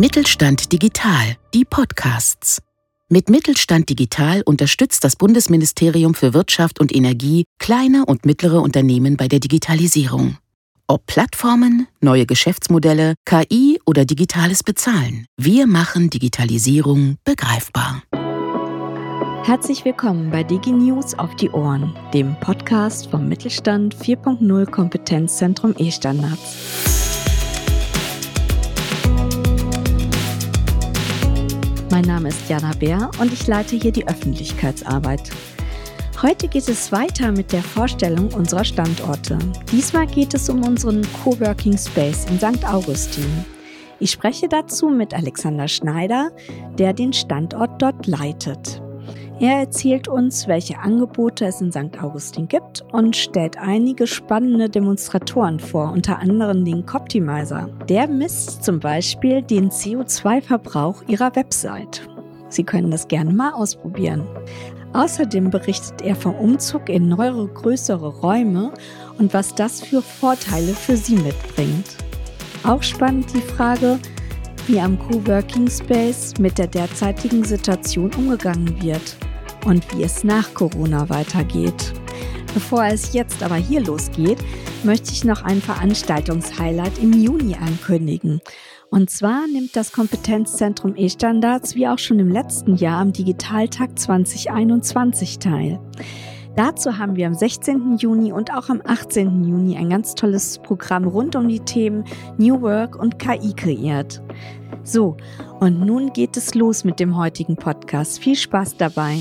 Mittelstand Digital, die Podcasts. Mit Mittelstand Digital unterstützt das Bundesministerium für Wirtschaft und Energie kleine und mittlere Unternehmen bei der Digitalisierung. Ob Plattformen, neue Geschäftsmodelle, KI oder digitales Bezahlen, wir machen Digitalisierung begreifbar. Herzlich willkommen bei DigiNews auf die Ohren, dem Podcast vom Mittelstand 4.0 Kompetenzzentrum E-Standards. Mein Name ist Jana Bär und ich leite hier die Öffentlichkeitsarbeit. Heute geht es weiter mit der Vorstellung unserer Standorte. Diesmal geht es um unseren Coworking Space in St. Augustin. Ich spreche dazu mit Alexander Schneider, der den Standort dort leitet. Er erzählt uns, welche Angebote es in St. Augustin gibt und stellt einige spannende Demonstratoren vor, unter anderem den Coptimizer. Der misst zum Beispiel den CO2-Verbrauch ihrer Website. Sie können das gerne mal ausprobieren. Außerdem berichtet er vom Umzug in neuere, größere Räume und was das für Vorteile für Sie mitbringt. Auch spannend die Frage, wie am Coworking Space mit der derzeitigen Situation umgegangen wird und wie es nach Corona weitergeht. Bevor es jetzt aber hier losgeht, möchte ich noch ein Veranstaltungshighlight im Juni ankündigen. Und zwar nimmt das Kompetenzzentrum E-Standards wie auch schon im letzten Jahr am Digitaltag 2021 teil. Dazu haben wir am 16. Juni und auch am 18. Juni ein ganz tolles Programm rund um die Themen New Work und KI kreiert. So, und nun geht es los mit dem heutigen Podcast. Viel Spaß dabei.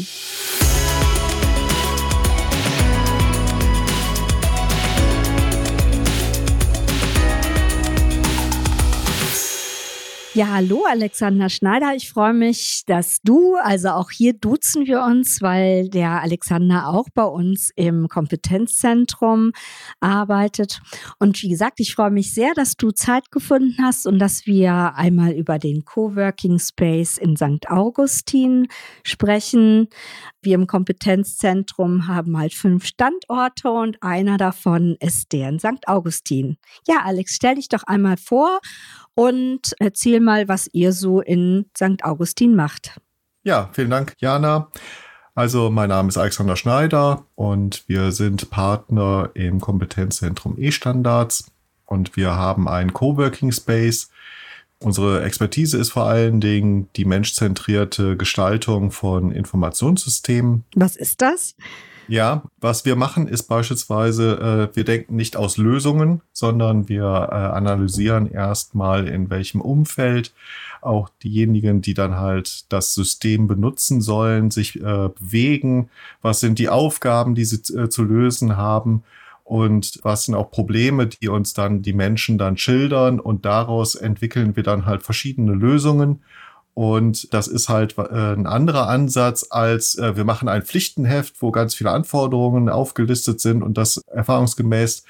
Ja, hallo Alexander Schneider. Ich freue mich, dass du, also auch hier duzen wir uns, weil der Alexander auch bei uns im Kompetenzzentrum arbeitet. Und wie gesagt, ich freue mich sehr, dass du Zeit gefunden hast und dass wir einmal über den Coworking Space in St. Augustin sprechen. Wir im Kompetenzzentrum haben halt fünf Standorte und einer davon ist der in St. Augustin. Ja, Alex, stell dich doch einmal vor und erzähl mal, was ihr so in St. Augustin macht. Ja, vielen Dank, Jana. Also, mein Name ist Alexander Schneider und wir sind Partner im Kompetenzzentrum E-Standards und wir haben einen Coworking Space. Unsere Expertise ist vor allen Dingen die menschzentrierte Gestaltung von Informationssystemen. Was ist das? Ja, was wir machen, ist beispielsweise, äh, wir denken nicht aus Lösungen, sondern wir äh, analysieren erstmal, in welchem Umfeld auch diejenigen, die dann halt das System benutzen sollen, sich äh, bewegen. Was sind die Aufgaben, die sie äh, zu lösen haben? Und was sind auch Probleme, die uns dann die Menschen dann schildern? Und daraus entwickeln wir dann halt verschiedene Lösungen und das ist halt äh, ein anderer Ansatz als äh, wir machen ein Pflichtenheft, wo ganz viele Anforderungen aufgelistet sind und das erfahrungsgemäß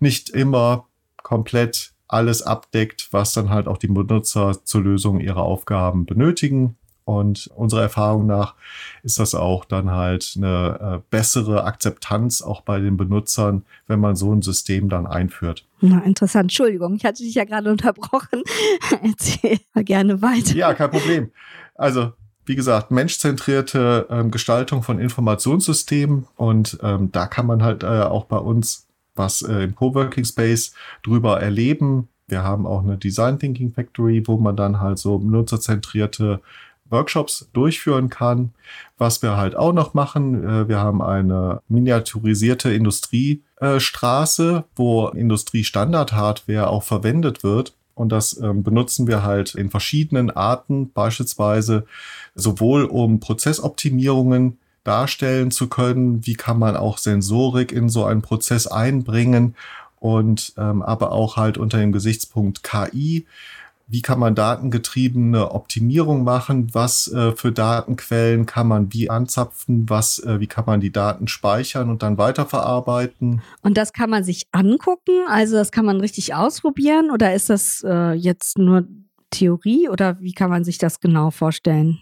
nicht immer komplett alles abdeckt, was dann halt auch die Benutzer zur Lösung ihrer Aufgaben benötigen. Und unserer Erfahrung nach ist das auch dann halt eine äh, bessere Akzeptanz auch bei den Benutzern, wenn man so ein System dann einführt. Na, interessant. Entschuldigung, ich hatte dich ja gerade unterbrochen. Erzähl mal gerne weiter. Ja, kein Problem. Also, wie gesagt, menschzentrierte ähm, Gestaltung von Informationssystemen und ähm, da kann man halt äh, auch bei uns was äh, im Coworking Space drüber erleben. Wir haben auch eine Design Thinking Factory, wo man dann halt so nutzerzentrierte Workshops durchführen kann. Was wir halt auch noch machen, äh, wir haben eine miniaturisierte Industriestraße, wo Industriestandard-Hardware auch verwendet wird. Und das ähm, benutzen wir halt in verschiedenen Arten, beispielsweise sowohl um Prozessoptimierungen darstellen zu können, wie kann man auch Sensorik in so einen Prozess einbringen und ähm, aber auch halt unter dem Gesichtspunkt KI wie kann man datengetriebene Optimierung machen, was äh, für Datenquellen kann man wie anzapfen, was, äh, wie kann man die Daten speichern und dann weiterverarbeiten. Und das kann man sich angucken, also das kann man richtig ausprobieren? Oder ist das äh, jetzt nur Theorie? Oder wie kann man sich das genau vorstellen?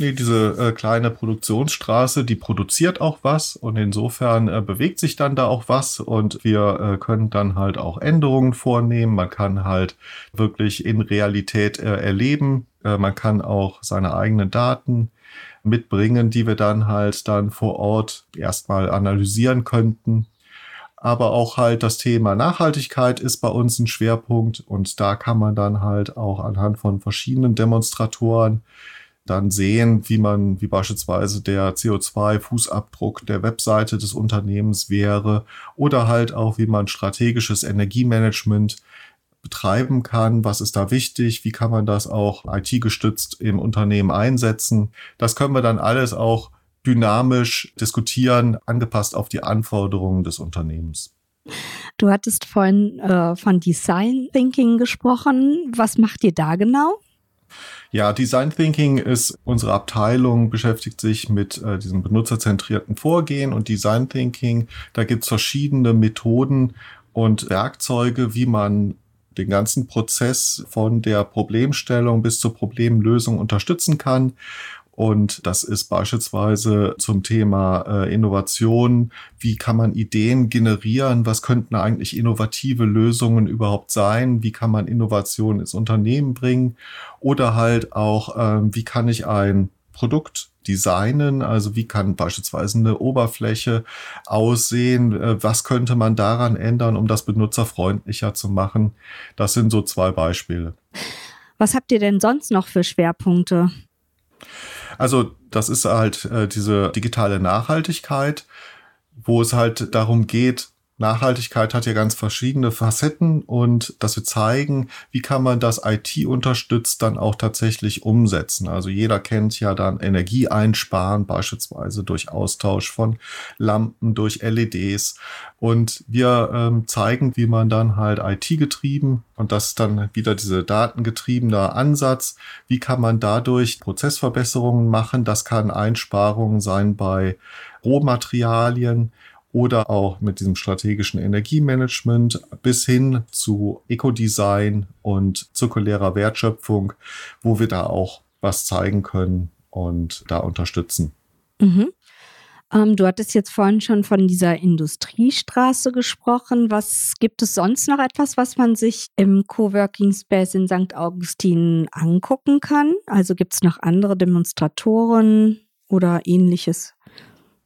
Nee, diese äh, kleine Produktionsstraße, die produziert auch was und insofern äh, bewegt sich dann da auch was und wir äh, können dann halt auch Änderungen vornehmen. Man kann halt wirklich in Realität äh, erleben. Äh, man kann auch seine eigenen Daten mitbringen, die wir dann halt dann vor Ort erstmal analysieren könnten. Aber auch halt das Thema Nachhaltigkeit ist bei uns ein Schwerpunkt und da kann man dann halt auch anhand von verschiedenen Demonstratoren dann sehen, wie man, wie beispielsweise der CO2-Fußabdruck der Webseite des Unternehmens wäre oder halt auch, wie man strategisches Energiemanagement betreiben kann, was ist da wichtig, wie kann man das auch IT-gestützt im Unternehmen einsetzen. Das können wir dann alles auch dynamisch diskutieren, angepasst auf die Anforderungen des Unternehmens. Du hattest vorhin äh, von Design Thinking gesprochen. Was macht ihr da genau? Ja, Design Thinking ist unsere Abteilung, beschäftigt sich mit äh, diesem benutzerzentrierten Vorgehen und Design Thinking. Da gibt's verschiedene Methoden und Werkzeuge, wie man den ganzen Prozess von der Problemstellung bis zur Problemlösung unterstützen kann. Und das ist beispielsweise zum Thema äh, Innovation. Wie kann man Ideen generieren? Was könnten eigentlich innovative Lösungen überhaupt sein? Wie kann man Innovation ins Unternehmen bringen? Oder halt auch, äh, wie kann ich ein Produkt designen? Also wie kann beispielsweise eine Oberfläche aussehen? Äh, was könnte man daran ändern, um das benutzerfreundlicher zu machen? Das sind so zwei Beispiele. Was habt ihr denn sonst noch für Schwerpunkte? Also das ist halt äh, diese digitale Nachhaltigkeit, wo es halt darum geht, Nachhaltigkeit hat ja ganz verschiedene Facetten und dass wir zeigen, wie kann man das IT unterstützt dann auch tatsächlich umsetzen. Also jeder kennt ja dann Energie einsparen, beispielsweise durch Austausch von Lampen, durch LEDs. Und wir ähm, zeigen, wie man dann halt IT getrieben und das ist dann wieder diese datengetriebene Ansatz. Wie kann man dadurch Prozessverbesserungen machen? Das kann Einsparungen sein bei Rohmaterialien oder auch mit diesem strategischen Energiemanagement bis hin zu Ecodesign und zirkulärer Wertschöpfung, wo wir da auch was zeigen können und da unterstützen. Mhm. Ähm, du hattest jetzt vorhin schon von dieser Industriestraße gesprochen. Was gibt es sonst noch etwas, was man sich im Coworking Space in St. Augustin angucken kann? Also gibt es noch andere Demonstratoren oder ähnliches?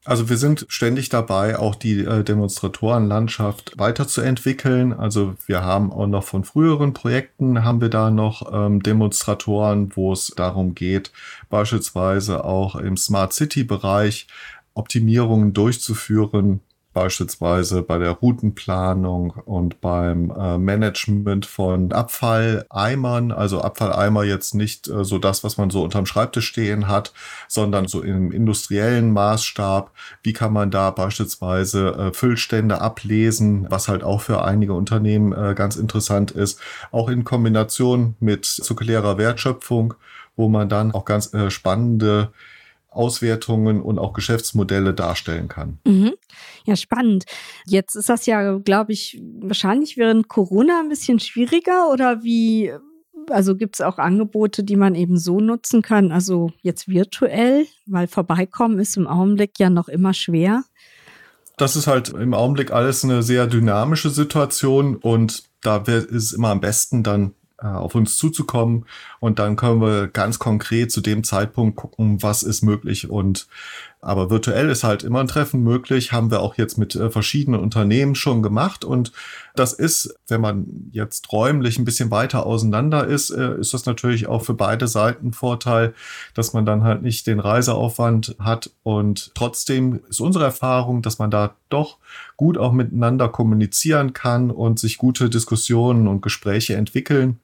Also wir sind ständig dabei, auch die äh, Demonstratorenlandschaft weiterzuentwickeln. Also wir haben auch noch von früheren Projekten haben wir da noch ähm, Demonstratoren, wo es darum geht, beispielsweise auch im Smart City Bereich Optimierungen durchzuführen, beispielsweise bei der Routenplanung und beim äh, Management von Abfalleimern, also Abfalleimer jetzt nicht äh, so das, was man so unterm Schreibtisch stehen hat, sondern so im industriellen Maßstab. Wie kann man da beispielsweise äh, Füllstände ablesen, was halt auch für einige Unternehmen äh, ganz interessant ist, auch in Kombination mit zirkulärer Wertschöpfung, wo man dann auch ganz äh, spannende Auswertungen und auch Geschäftsmodelle darstellen kann. Mhm. Ja, spannend. Jetzt ist das ja, glaube ich, wahrscheinlich während Corona ein bisschen schwieriger oder wie? Also gibt es auch Angebote, die man eben so nutzen kann, also jetzt virtuell, weil vorbeikommen ist im Augenblick ja noch immer schwer. Das ist halt im Augenblick alles eine sehr dynamische Situation und da ist es immer am besten dann auf uns zuzukommen. Und dann können wir ganz konkret zu dem Zeitpunkt gucken, was ist möglich. Und aber virtuell ist halt immer ein Treffen möglich, haben wir auch jetzt mit äh, verschiedenen Unternehmen schon gemacht. Und das ist, wenn man jetzt räumlich ein bisschen weiter auseinander ist, äh, ist das natürlich auch für beide Seiten Vorteil, dass man dann halt nicht den Reiseaufwand hat. Und trotzdem ist unsere Erfahrung, dass man da doch gut auch miteinander kommunizieren kann und sich gute Diskussionen und Gespräche entwickeln.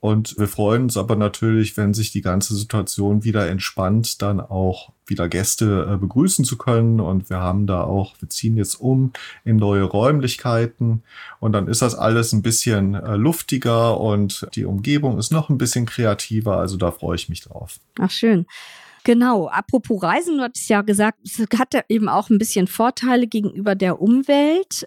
Und wir freuen uns aber natürlich, wenn sich die ganze Situation wieder entspannt, dann auch wieder Gäste äh, begrüßen zu können. Und wir haben da auch, wir ziehen jetzt um in neue Räumlichkeiten. Und dann ist das alles ein bisschen äh, luftiger und die Umgebung ist noch ein bisschen kreativer. Also da freue ich mich drauf. Ach, schön. Genau, apropos Reisen, du hattest ja gesagt, es hat eben auch ein bisschen Vorteile gegenüber der Umwelt.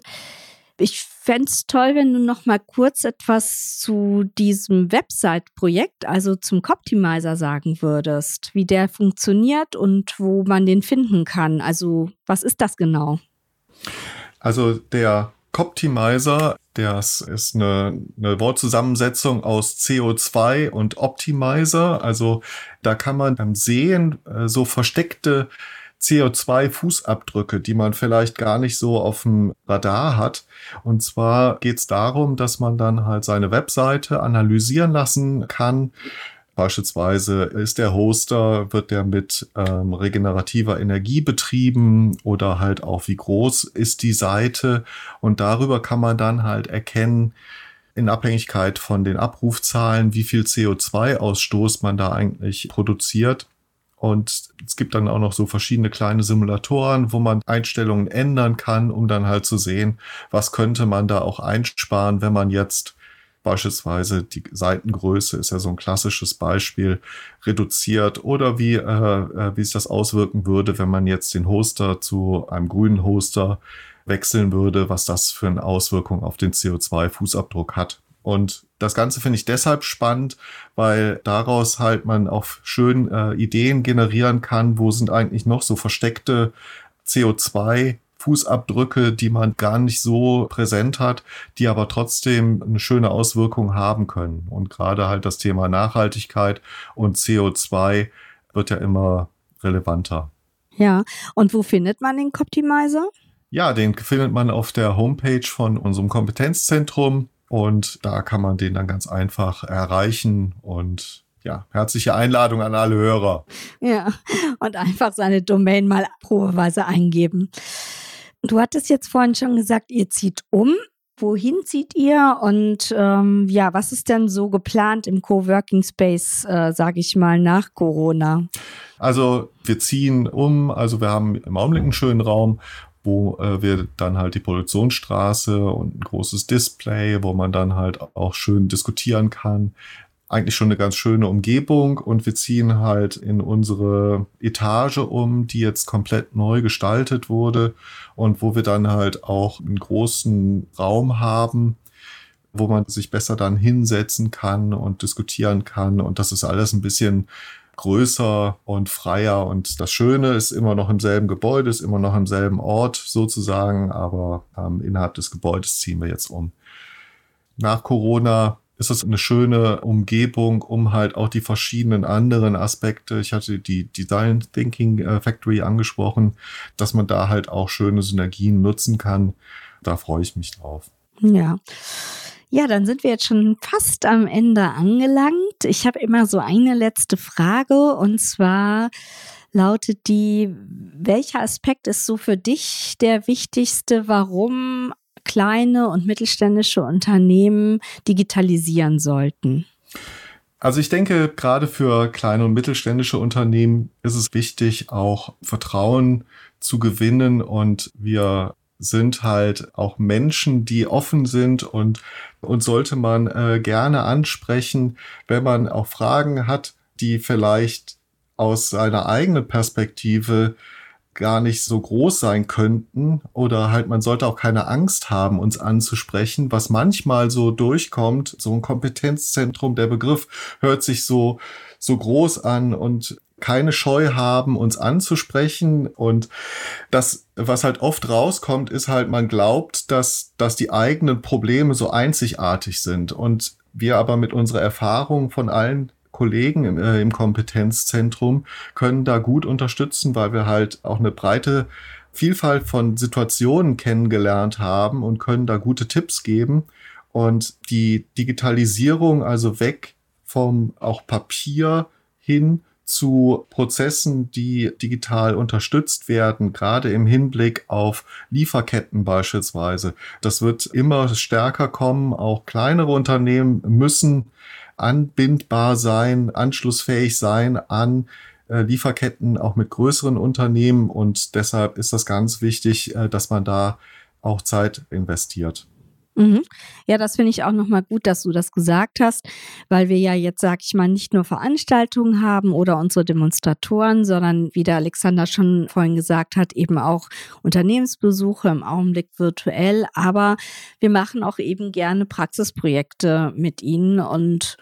Ich fände es toll, wenn du noch mal kurz etwas zu diesem Website-Projekt, also zum Coptimizer sagen würdest, wie der funktioniert und wo man den finden kann. Also was ist das genau? Also der Coptimizer, das ist eine, eine Wortzusammensetzung aus CO2 und Optimizer. Also da kann man dann sehen, äh, so versteckte CO2-Fußabdrücke, die man vielleicht gar nicht so auf dem Radar hat. Und zwar geht es darum, dass man dann halt seine Webseite analysieren lassen kann. Beispielsweise ist der Hoster, wird der mit ähm, regenerativer Energie betrieben oder halt auch wie groß ist die Seite. Und darüber kann man dann halt erkennen, in Abhängigkeit von den Abrufzahlen, wie viel CO2-Ausstoß man da eigentlich produziert. Und es gibt dann auch noch so verschiedene kleine Simulatoren, wo man Einstellungen ändern kann, um dann halt zu sehen, was könnte man da auch einsparen, wenn man jetzt beispielsweise die Seitengröße ist ja so ein klassisches Beispiel reduziert oder wie, äh, äh wie sich das auswirken würde, wenn man jetzt den Hoster zu einem grünen Hoster wechseln würde, was das für eine Auswirkung auf den CO2-Fußabdruck hat. Und das Ganze finde ich deshalb spannend, weil daraus halt man auch schön äh, Ideen generieren kann, wo sind eigentlich noch so versteckte CO2 Fußabdrücke, die man gar nicht so präsent hat, die aber trotzdem eine schöne Auswirkung haben können. Und gerade halt das Thema Nachhaltigkeit und CO2 wird ja immer relevanter. Ja, und wo findet man den Coptimizer? Ja, den findet man auf der Homepage von unserem Kompetenzzentrum und da kann man den dann ganz einfach erreichen und ja, herzliche Einladung an alle Hörer. Ja, und einfach seine Domain mal probeweise eingeben. Du hattest jetzt vorhin schon gesagt, ihr zieht um. Wohin zieht ihr und ähm, ja, was ist denn so geplant im Coworking Space, äh, sage ich mal, nach Corona? Also wir ziehen um, also wir haben im Augenblick einen schönen Raum wo äh, wir dann halt die Produktionsstraße und ein großes Display, wo man dann halt auch schön diskutieren kann. Eigentlich schon eine ganz schöne Umgebung und wir ziehen halt in unsere Etage um, die jetzt komplett neu gestaltet wurde und wo wir dann halt auch einen großen Raum haben, wo man sich besser dann hinsetzen kann und diskutieren kann. Und das ist alles ein bisschen größer und freier. Und das Schöne ist immer noch im selben Gebäude, ist immer noch im selben Ort sozusagen, aber ähm, innerhalb des Gebäudes ziehen wir jetzt um. Nach Corona ist es eine schöne Umgebung, um halt auch die verschiedenen anderen Aspekte, ich hatte die Design Thinking äh, Factory angesprochen, dass man da halt auch schöne Synergien nutzen kann. Da freue ich mich drauf. Ja. Ja, dann sind wir jetzt schon fast am Ende angelangt. Ich habe immer so eine letzte Frage und zwar lautet die, welcher Aspekt ist so für dich der wichtigste, warum kleine und mittelständische Unternehmen digitalisieren sollten? Also ich denke, gerade für kleine und mittelständische Unternehmen ist es wichtig, auch Vertrauen zu gewinnen und wir sind halt auch Menschen, die offen sind und, und sollte man äh, gerne ansprechen, wenn man auch Fragen hat, die vielleicht aus seiner eigenen Perspektive gar nicht so groß sein könnten oder halt man sollte auch keine Angst haben, uns anzusprechen, was manchmal so durchkommt, so ein Kompetenzzentrum, der Begriff hört sich so so groß an und keine Scheu haben, uns anzusprechen. Und das, was halt oft rauskommt, ist halt, man glaubt, dass, dass die eigenen Probleme so einzigartig sind. Und wir aber mit unserer Erfahrung von allen Kollegen im, äh, im Kompetenzzentrum können da gut unterstützen, weil wir halt auch eine breite Vielfalt von Situationen kennengelernt haben und können da gute Tipps geben. Und die Digitalisierung, also weg vom auch Papier hin zu Prozessen, die digital unterstützt werden, gerade im Hinblick auf Lieferketten beispielsweise. Das wird immer stärker kommen. Auch kleinere Unternehmen müssen anbindbar sein, anschlussfähig sein an äh, Lieferketten auch mit größeren Unternehmen. Und deshalb ist das ganz wichtig, äh, dass man da auch Zeit investiert. Mhm. Ja, das finde ich auch nochmal gut, dass du das gesagt hast, weil wir ja jetzt, sag ich mal, nicht nur Veranstaltungen haben oder unsere Demonstratoren, sondern wie der Alexander schon vorhin gesagt hat, eben auch Unternehmensbesuche im Augenblick virtuell. Aber wir machen auch eben gerne Praxisprojekte mit ihnen und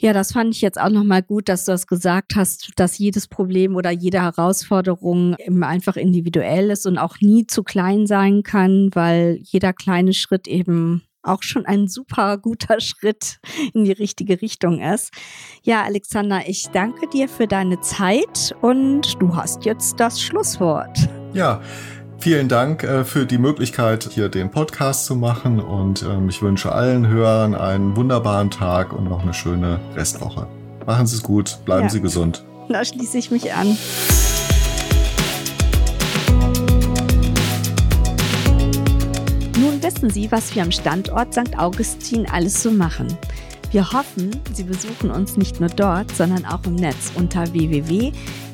ja, das fand ich jetzt auch nochmal gut, dass du das gesagt hast, dass jedes Problem oder jede Herausforderung eben einfach individuell ist und auch nie zu klein sein kann, weil jeder kleine Schritt eben auch schon ein super guter Schritt in die richtige Richtung ist. Ja, Alexander, ich danke dir für deine Zeit und du hast jetzt das Schlusswort. Ja, Vielen Dank äh, für die Möglichkeit, hier den Podcast zu machen und ähm, ich wünsche allen Hörern einen wunderbaren Tag und noch eine schöne Restwoche. Machen Sie es gut, bleiben ja. Sie gesund. Da schließe ich mich an. Nun wissen Sie, was wir am Standort St. Augustin alles so machen. Wir hoffen, Sie besuchen uns nicht nur dort, sondern auch im Netz unter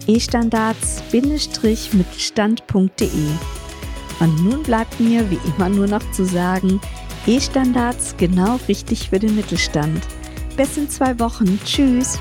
www.estandards-mittelstand.de. Und nun bleibt mir wie immer nur noch zu sagen, E-Standards genau richtig für den Mittelstand. Bis in zwei Wochen. Tschüss.